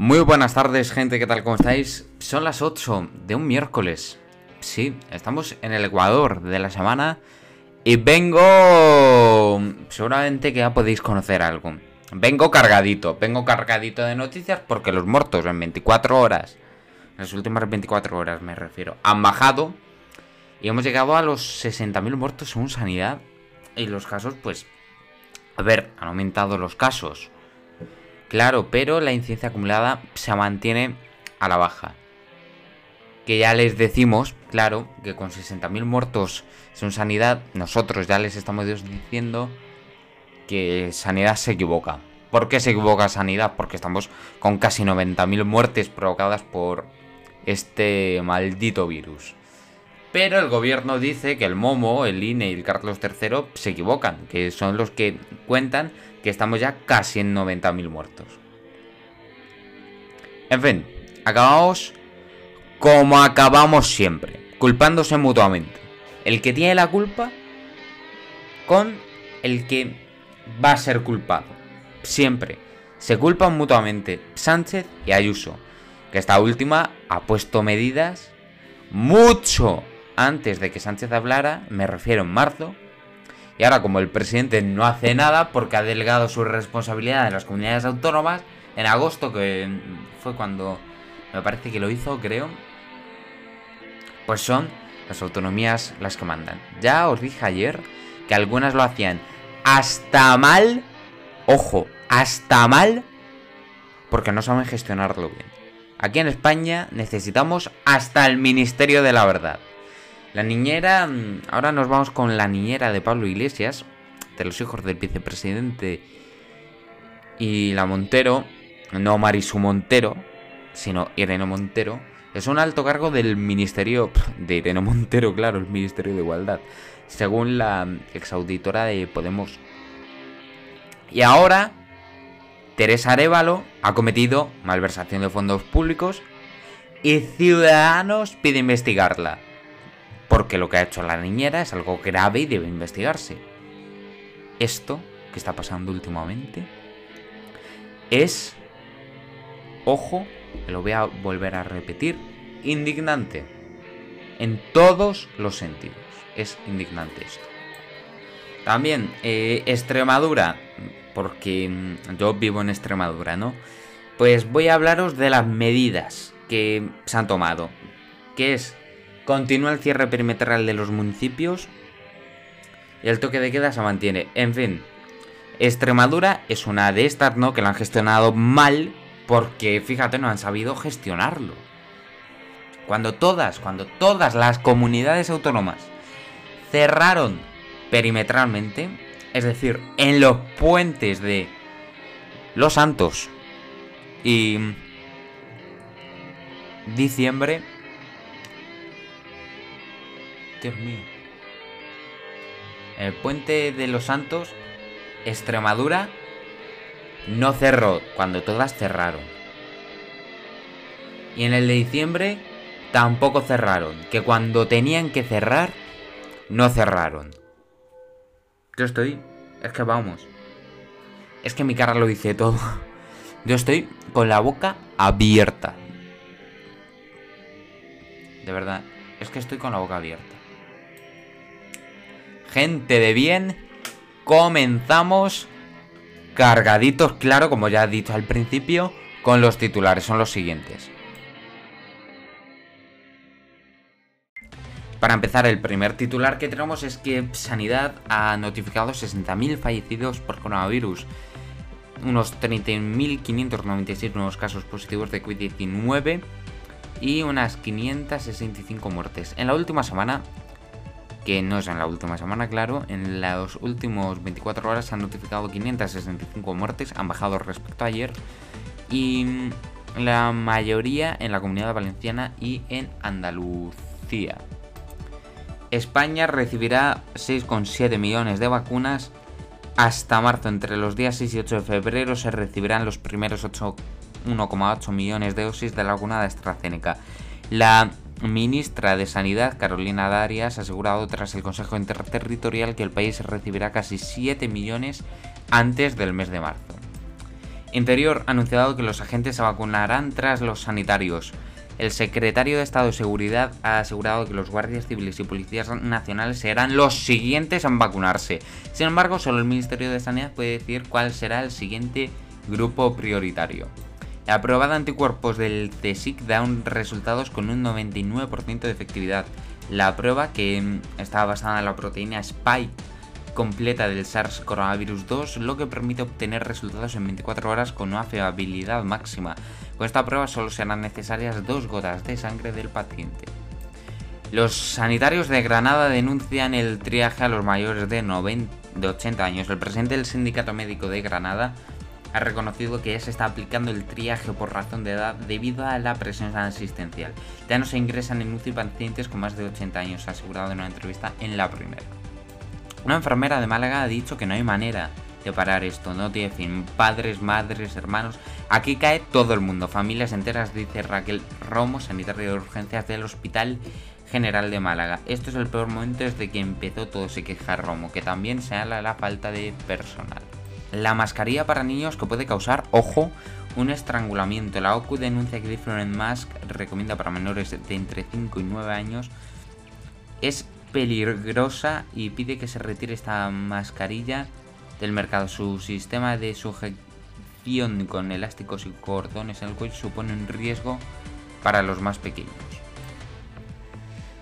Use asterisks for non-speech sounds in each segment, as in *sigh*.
Muy buenas tardes, gente, ¿qué tal? ¿Cómo estáis? Son las 8 de un miércoles. Sí, estamos en el Ecuador de la semana y vengo... Seguramente que ya podéis conocer algo. Vengo cargadito, vengo cargadito de noticias porque los muertos en 24 horas, en las últimas 24 horas me refiero, han bajado y hemos llegado a los 60.000 muertos según sanidad y los casos, pues... A ver, han aumentado los casos Claro, pero la incidencia acumulada se mantiene a la baja. Que ya les decimos, claro, que con 60.000 muertos en sanidad, nosotros ya les estamos diciendo que sanidad se equivoca. ¿Por qué se equivoca sanidad? Porque estamos con casi 90.000 muertes provocadas por este maldito virus. Pero el gobierno dice que el Momo, el INE y el Carlos III se equivocan, que son los que cuentan que estamos ya casi en 90.000 muertos. En fin, acabamos como acabamos siempre, culpándose mutuamente. El que tiene la culpa con el que va a ser culpado. Siempre. Se culpan mutuamente Sánchez y Ayuso, que esta última ha puesto medidas mucho antes de que Sánchez hablara, me refiero en marzo, y ahora como el presidente no hace nada porque ha delegado su responsabilidad en las comunidades autónomas, en agosto, que fue cuando me parece que lo hizo, creo, pues son las autonomías las que mandan. Ya os dije ayer que algunas lo hacían hasta mal, ojo, hasta mal, porque no saben gestionarlo bien. Aquí en España necesitamos hasta el Ministerio de la Verdad. La niñera, mm, ahora nos vamos con la niñera de Pablo Iglesias, de los hijos del vicepresidente y la Montero, no Marisu Montero, sino Irene Montero, es un alto cargo del Ministerio *laughs* de Irene Montero, claro, el Ministerio de Igualdad, según la exauditora de Podemos. Y ahora, Teresa Arevalo ha cometido malversación de fondos públicos y Ciudadanos pide investigarla porque lo que ha hecho la niñera es algo grave y debe investigarse. Esto que está pasando últimamente es, ojo, lo voy a volver a repetir, indignante. En todos los sentidos. Es indignante esto. También eh, Extremadura, porque mm, yo vivo en Extremadura, ¿no? Pues voy a hablaros de las medidas que se han tomado. Que es Continúa el cierre perimetral de los municipios. Y el toque de queda se mantiene. En fin. Extremadura es una de estas, ¿no? Que lo han gestionado mal. Porque, fíjate, no han sabido gestionarlo. Cuando todas, cuando todas las comunidades autónomas cerraron perimetralmente, es decir, en los puentes de Los Santos y diciembre, Dios mío. El puente de los Santos, Extremadura, no cerró cuando todas cerraron. Y en el de diciembre tampoco cerraron. Que cuando tenían que cerrar, no cerraron. Yo estoy... Es que vamos. Es que mi cara lo dice todo. *laughs* Yo estoy con la boca abierta. De verdad. Es que estoy con la boca abierta gente de bien, comenzamos cargaditos, claro, como ya he dicho al principio, con los titulares. Son los siguientes. Para empezar, el primer titular que tenemos es que Sanidad ha notificado 60.000 fallecidos por coronavirus, unos 31.596 nuevos casos positivos de COVID-19 y unas 565 muertes. En la última semana, que no es en la última semana, claro, en los últimos 24 horas se han notificado 565 muertes, han bajado respecto a ayer, y la mayoría en la comunidad valenciana y en Andalucía. España recibirá 6,7 millones de vacunas hasta marzo. Entre los días 6 y 8 de febrero se recibirán los primeros 1,8 millones de dosis de la vacuna de AstraZeneca. La ministra de Sanidad, Carolina Darias, ha asegurado tras el Consejo Interterritorial que el país recibirá casi 7 millones antes del mes de marzo. Interior ha anunciado que los agentes se vacunarán tras los sanitarios. El secretario de Estado de Seguridad ha asegurado que los guardias civiles y policías nacionales serán los siguientes en vacunarse. Sin embargo, solo el Ministerio de Sanidad puede decir cuál será el siguiente grupo prioritario. La prueba de anticuerpos del CSIC da un resultados con un 99% de efectividad. La prueba, que mm, estaba basada en la proteína Spike completa del SARS coronavirus 2, lo que permite obtener resultados en 24 horas con una fiabilidad máxima. Con esta prueba solo serán necesarias dos gotas de sangre del paciente. Los sanitarios de Granada denuncian el triaje a los mayores de, 90, de 80 años. El presidente del Sindicato Médico de Granada ha reconocido que ya se está aplicando el triaje por razón de edad debido a la presión asistencial. Ya no se ingresan en UCI pacientes con más de 80 años, ha asegurado en una entrevista en la primera. Una enfermera de Málaga ha dicho que no hay manera de parar esto, no tiene fin. Padres, madres, hermanos. Aquí cae todo el mundo, familias enteras, dice Raquel Romo, sanitaria de urgencias del Hospital General de Málaga. Esto es el peor momento desde que empezó todo, se queja Romo, que también se habla la falta de personal. La mascarilla para niños que puede causar, ojo, un estrangulamiento. La OCU denuncia que Different Mask recomienda para menores de entre 5 y 9 años. Es peligrosa y pide que se retire esta mascarilla del mercado. Su sistema de sujeción con elásticos y cordones en el cuello supone un riesgo para los más pequeños.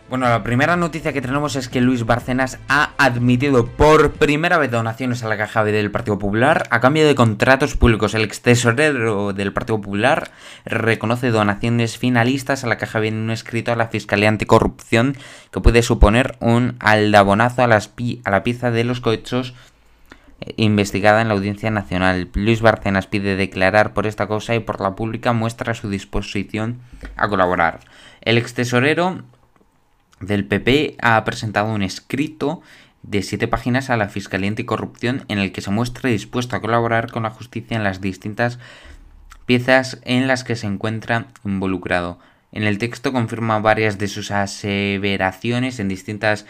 Bueno, la primera noticia que tenemos es que Luis Barcenas ha admitido por primera vez donaciones a la caja B del Partido Popular a cambio de contratos públicos. El ex tesorero del Partido Popular reconoce donaciones finalistas a la caja B en un escrito a la Fiscalía Anticorrupción que puede suponer un aldabonazo a, la pieza de los cohechos eh, investigada en la Audiencia Nacional. Luis Barcenas pide declarar por esta cosa y por la pública muestra su disposición a colaborar. El ex tesorero del PP ha presentado un escrito de siete páginas a la Fiscalía Anticorrupción en el que se muestra dispuesto a colaborar con la justicia en las distintas piezas en las que se encuentra involucrado. En el texto confirma varias de sus aseveraciones en distintas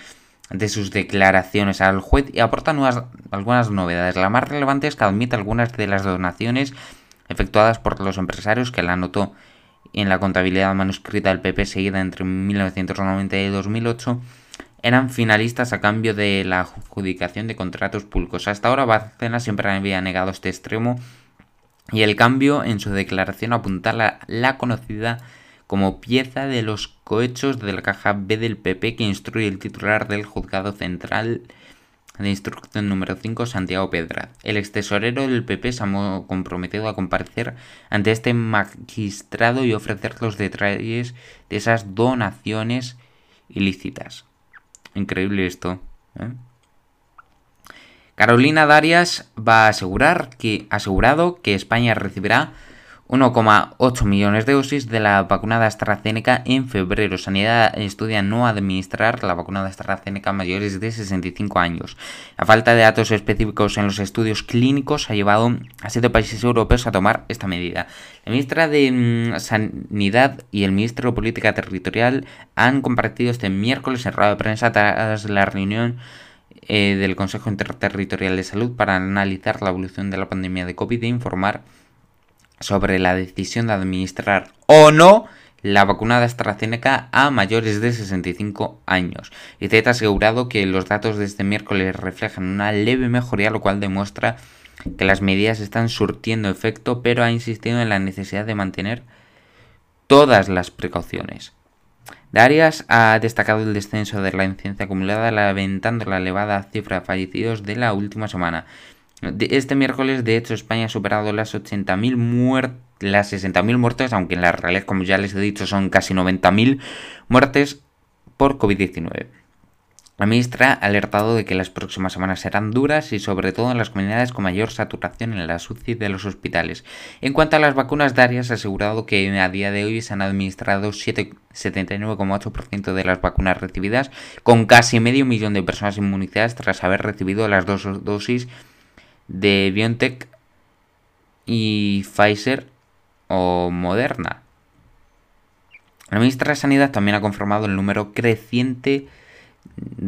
de sus declaraciones al juez y aporta nuevas, algunas novedades. La más relevante es que admite algunas de las donaciones efectuadas por los empresarios que la anotó en la contabilidad manuscrita del PP seguida entre 1990 y 2008 eran finalistas a cambio de la adjudicación de contratos públicos. Hasta ahora Barcena siempre había negado este extremo y el cambio en su declaración apunta a la conocida como pieza de los cohechos de la caja B del PP que instruye el titular del juzgado central de instrucción número 5, Santiago Pedra. El ex tesorero del PP se ha comprometido a comparecer ante este magistrado y ofrecer los detalles de esas donaciones ilícitas. Increíble esto. ¿eh? Carolina Darias va a asegurar que, asegurado que España recibirá 1,8 millones de dosis de la vacuna AstraZeneca en febrero. Sanidad estudia no administrar la vacuna de AstraZeneca a mayores de 65 años. La falta de datos específicos en los estudios clínicos ha llevado a siete países europeos a tomar esta medida. La ministra de mm, Sanidad y el ministro de Política Territorial han compartido este miércoles en rueda de prensa tras la reunión eh, del Consejo Interterritorial de Salud para analizar la evolución de la pandemia de COVID e informar sobre la decisión de administrar o no la vacuna de AstraZeneca a mayores de 65 años. Y ha asegurado que los datos de este miércoles reflejan una leve mejoría, lo cual demuestra que las medidas están surtiendo efecto, pero ha insistido en la necesidad de mantener todas las precauciones. Darias ha destacado el descenso de la incidencia acumulada, lamentando la elevada cifra de fallecidos de la última semana. Este miércoles, de hecho, España ha superado las 80.000 muertes, las 60.000 muertes, aunque en la realidad, como ya les he dicho, son casi 90.000 muertes por COVID-19. La ministra ha alertado de que las próximas semanas serán duras y sobre todo en las comunidades con mayor saturación en la UCI de los hospitales. En cuanto a las vacunas, Darias ha asegurado que a día de hoy se han administrado 79,8% de las vacunas recibidas, con casi medio millón de personas inmunizadas tras haber recibido las dos dosis de BioNTech y Pfizer o Moderna. La ministra de Sanidad también ha confirmado el número creciente,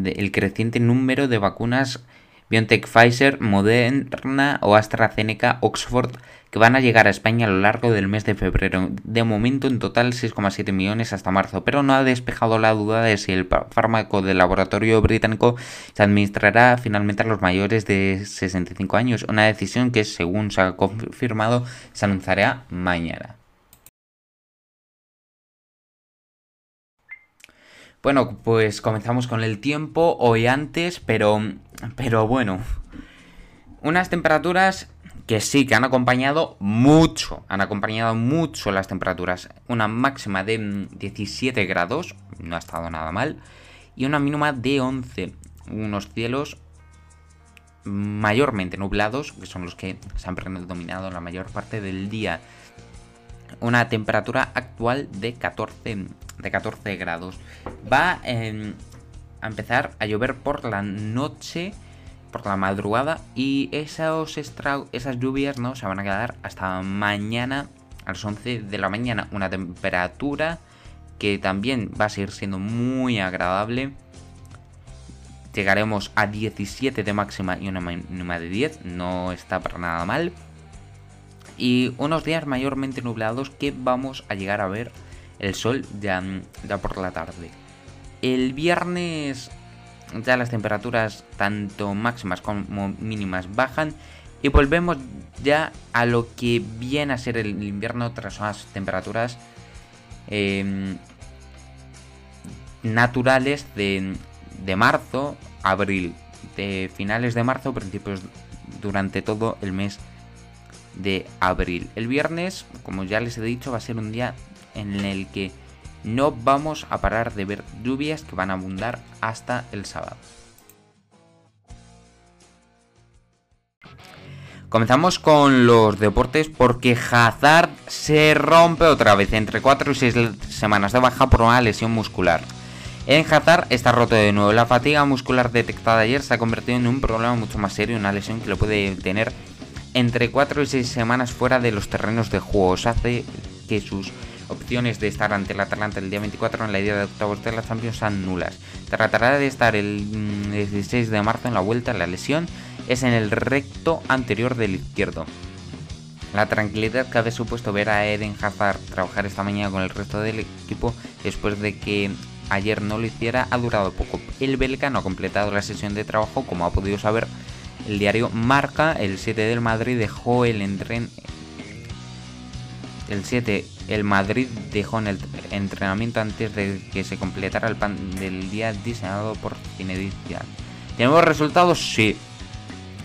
el creciente número de vacunas BioNTech, Pfizer, Moderna o AstraZeneca, Oxford, que van a llegar a España a lo largo del mes de febrero. De momento, en total 6,7 millones hasta marzo, pero no ha despejado la duda de si el fármaco del laboratorio británico se administrará finalmente a los mayores de 65 años, una decisión que, según se ha confirmado, se anunciará mañana. Bueno, pues comenzamos con el tiempo hoy antes, pero, pero bueno, unas temperaturas que sí, que han acompañado mucho, han acompañado mucho las temperaturas. Una máxima de 17 grados, no ha estado nada mal, y una mínima de 11. Unos cielos mayormente nublados, que son los que se han predominado la mayor parte del día. Una temperatura actual de 14 de 14 grados. Va em, a empezar a llover por la noche, por la madrugada, y esos esas lluvias no se van a quedar hasta mañana a las 11 de la mañana. Una temperatura que también va a seguir siendo muy agradable. Llegaremos a 17 de máxima y una mínima de 10, no está para nada mal. Y unos días mayormente nublados que vamos a llegar a ver el sol ya, ya por la tarde. El viernes ya las temperaturas tanto máximas como mínimas bajan y volvemos ya a lo que viene a ser el invierno tras unas temperaturas em, naturales de, de marzo, abril, de finales de marzo, principios durante todo el mes de abril. El viernes, como ya les he dicho, va a ser un día en el que no vamos a parar de ver lluvias que van a abundar hasta el sábado. Comenzamos con los deportes porque Hazard se rompe otra vez entre 4 y 6 semanas de baja por una lesión muscular. En Hazard está roto de nuevo. La fatiga muscular detectada ayer se ha convertido en un problema mucho más serio, una lesión que lo puede tener entre 4 y 6 semanas fuera de los terrenos de juego. Se hace que sus opciones de estar ante el Atalanta el día 24 en la idea de octavos de la Champions son nulas. Tratará de estar el 16 mm, de marzo en la vuelta. La lesión es en el recto anterior del izquierdo. La tranquilidad que había supuesto ver a Eden Hazard trabajar esta mañana con el resto del equipo después de que ayer no lo hiciera ha durado poco. El belga no ha completado la sesión de trabajo como ha podido saber el diario Marca. El 7 del Madrid dejó el entren el 7 el Madrid dejó en el entrenamiento antes de que se completara el pan del día diseñado por Zinedine ¿Tenemos resultados? Sí.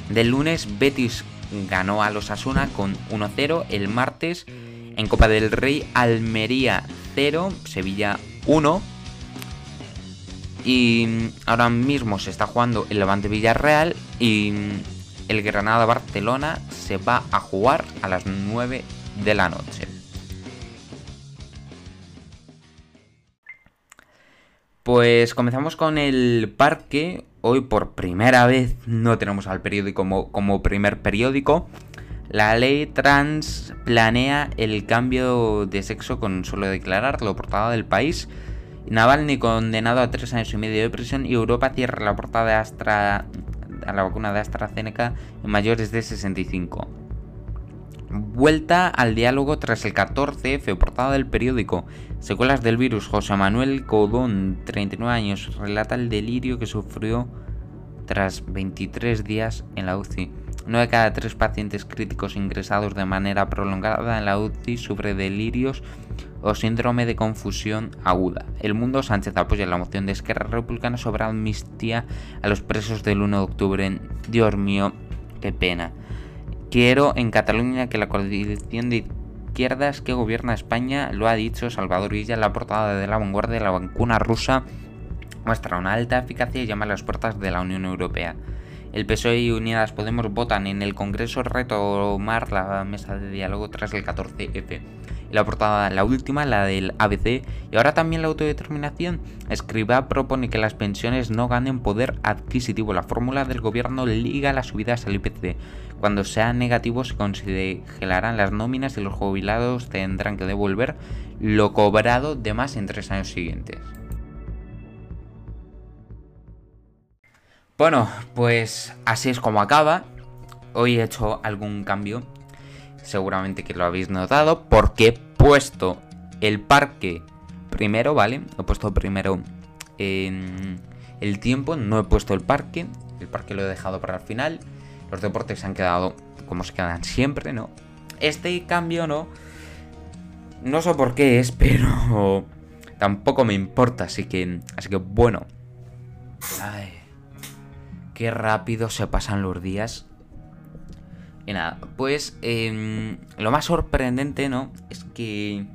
Del lunes Betis ganó a los Asuna con 1-0. El martes en Copa del Rey Almería 0, Sevilla 1. Y ahora mismo se está jugando el Levante Villarreal y el Granada Barcelona se va a jugar a las 9 de la noche. Pues comenzamos con el parque. Hoy por primera vez no tenemos al periódico como, como primer periódico. La ley trans planea el cambio de sexo con solo declararlo. Portada del país. Navalny condenado a tres años y medio de prisión y Europa cierra la portada de Astra, a la vacuna de AstraZeneca en mayores de 65. Vuelta al diálogo tras el 14F, portada del periódico. Secuelas del virus. José Manuel Codón, 39 años, relata el delirio que sufrió tras 23 días en la UCI. 9 de cada 3 pacientes críticos ingresados de manera prolongada en la UCI sufre delirios o síndrome de confusión aguda. El Mundo Sánchez apoya la moción de Esquerra Republicana sobre amnistía a los presos del 1 de octubre. Dios mío, qué pena. Quiero en Cataluña que la coalición de izquierdas que gobierna España, lo ha dicho Salvador Villa en la portada de la vanguardia, la vacuna rusa muestra una alta eficacia y llama a las puertas de la Unión Europea. El PSOE y Unidas Podemos votan en el Congreso retomar la mesa de diálogo tras el 14F la portada, la última, la del ABC, y ahora también la autodeterminación. Escriba propone que las pensiones no ganen poder adquisitivo. La fórmula del gobierno liga las subidas al IPC. Cuando sea negativo se congelarán las nóminas y los jubilados tendrán que devolver lo cobrado de más en tres años siguientes. Bueno, pues así es como acaba. Hoy he hecho algún cambio. Seguramente que lo habéis notado. Porque he puesto el parque primero, ¿vale? He puesto primero el tiempo. No he puesto el parque. El parque lo he dejado para el final. Los deportes se han quedado como se quedan siempre, ¿no? Este cambio no. No sé por qué es, *laughs* pero tampoco me importa, así que. Así que bueno. Qué rápido se pasan los días. Y nada, pues em, lo más sorprendente, ¿no? Es que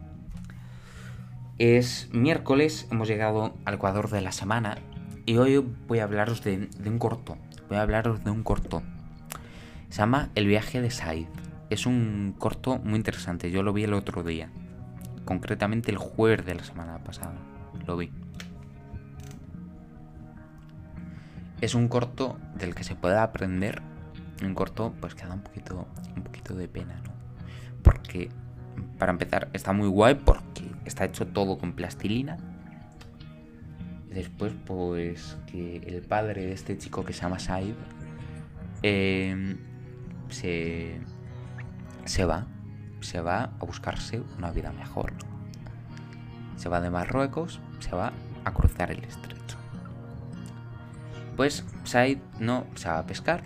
es miércoles, hemos llegado al Ecuador de la semana y hoy voy a hablaros de, de un corto. Voy a hablaros de un corto. Se llama El viaje de Said. Es un corto muy interesante, yo lo vi el otro día. Concretamente el jueves de la semana pasada. Lo vi. Es un corto del que se puede aprender. Un corto pues que da un poquito, un poquito de pena, ¿no? Porque, para empezar, está muy guay porque está hecho todo con plastilina. Después, pues, que el padre de este chico que se llama Said eh, se, se va. Se va a buscarse una vida mejor. Se va de Marruecos, se va a cruzar el estrecho. Pues Said no se va a pescar,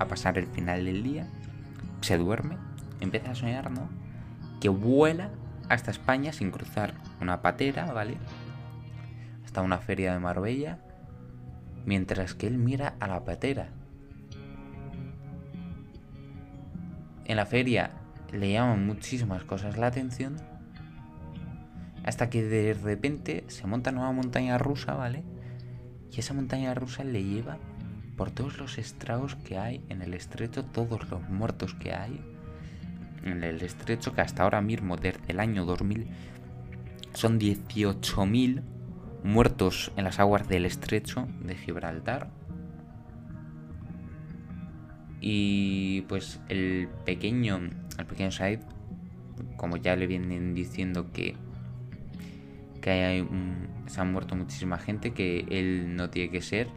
a pasar el final del día, se duerme, empieza a soñar, ¿no? Que vuela hasta España sin cruzar una patera, ¿vale? Hasta una feria de Marbella, mientras que él mira a la patera. En la feria le llaman muchísimas cosas la atención, hasta que de repente se monta en una montaña rusa, ¿vale? Y esa montaña rusa le lleva por todos los estragos que hay en el estrecho, todos los muertos que hay en el estrecho, que hasta ahora mismo, desde el año 2000, son 18.000 muertos en las aguas del estrecho de Gibraltar. Y pues el pequeño, el pequeño Said, como ya le vienen diciendo que que hay se han muerto muchísima gente, que él no tiene que ser,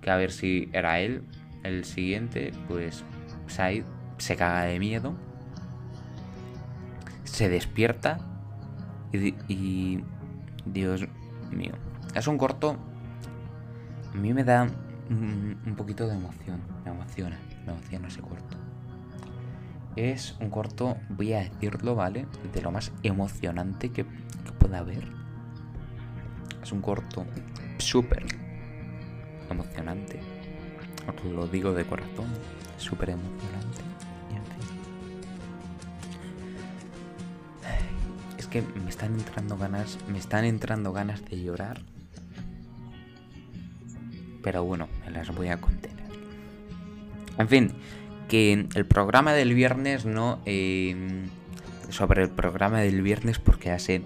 que a ver si era él el siguiente, pues Said se caga de miedo, se despierta y, y Dios mío, es un corto, a mí me da un, un poquito de emoción, me emociona, me emociona ese corto. Es un corto, voy a decirlo, ¿vale? De lo más emocionante que, pueda haber. Es un corto súper emocionante. Os lo digo de corazón. Súper emocionante. Y en fin. Es que me están entrando ganas. Me están entrando ganas de llorar. Pero bueno, me las voy a contener. En fin, que el programa del viernes no... Eh, sobre el programa del viernes porque ya sé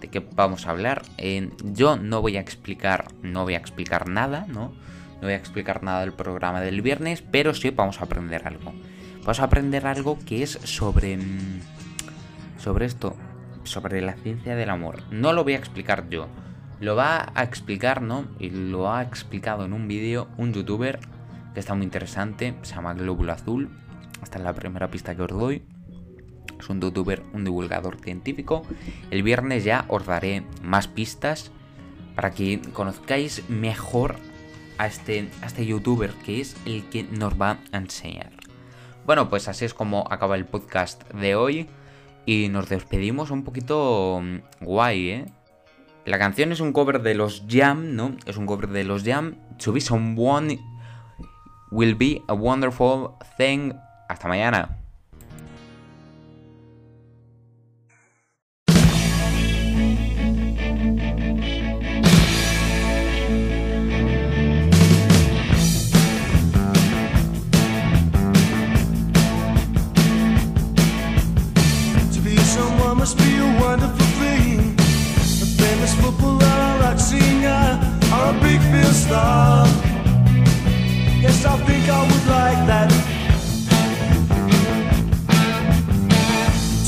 de qué vamos a hablar. Eh, yo no voy a explicar, no voy a explicar nada, ¿no? No voy a explicar nada del programa del viernes, pero sí vamos a aprender algo. Vamos a aprender algo que es sobre... Sobre esto, sobre la ciencia del amor. No lo voy a explicar yo. Lo va a explicar, ¿no? Y lo ha explicado en un vídeo un youtuber que está muy interesante, se llama Glóbulo Azul. Esta es la primera pista que os doy. Es un youtuber, un divulgador científico. El viernes ya os daré más pistas para que conozcáis mejor a este, a este youtuber que es el que nos va a enseñar. Bueno, pues así es como acaba el podcast de hoy. Y nos despedimos un poquito mm, guay, ¿eh? La canción es un cover de los Jam, ¿no? Es un cover de los Jam. To be someone will be a wonderful thing. Hasta mañana. Must be a wonderful thing. A famous footballer, rock singer, or a big film star. I think I would like that.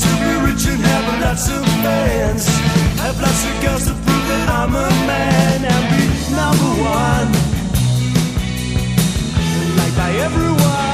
To be rich have girls to prove that I'm a man and be number one, liked by everyone.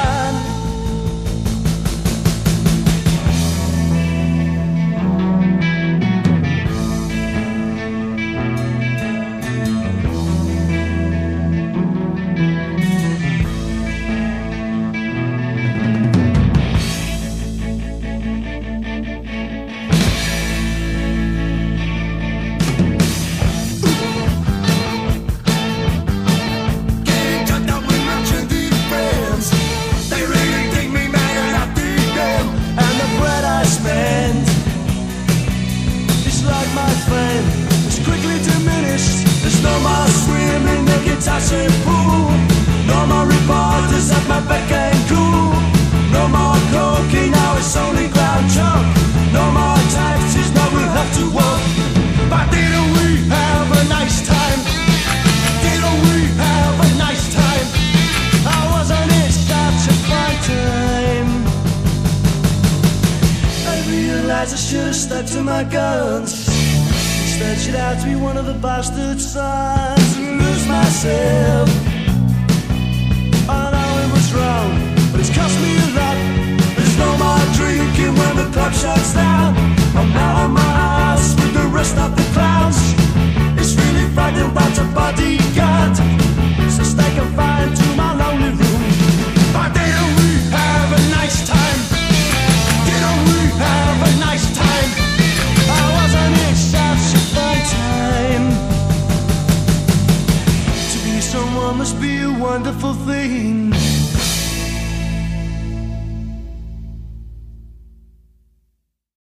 past the times and lose myself. I know it was wrong, but it's cost me a lot. There's no more drinking when the club shuts down. I'm out my with the rest of the clowns. It's really frightening about a bodyguard. wonderful thing.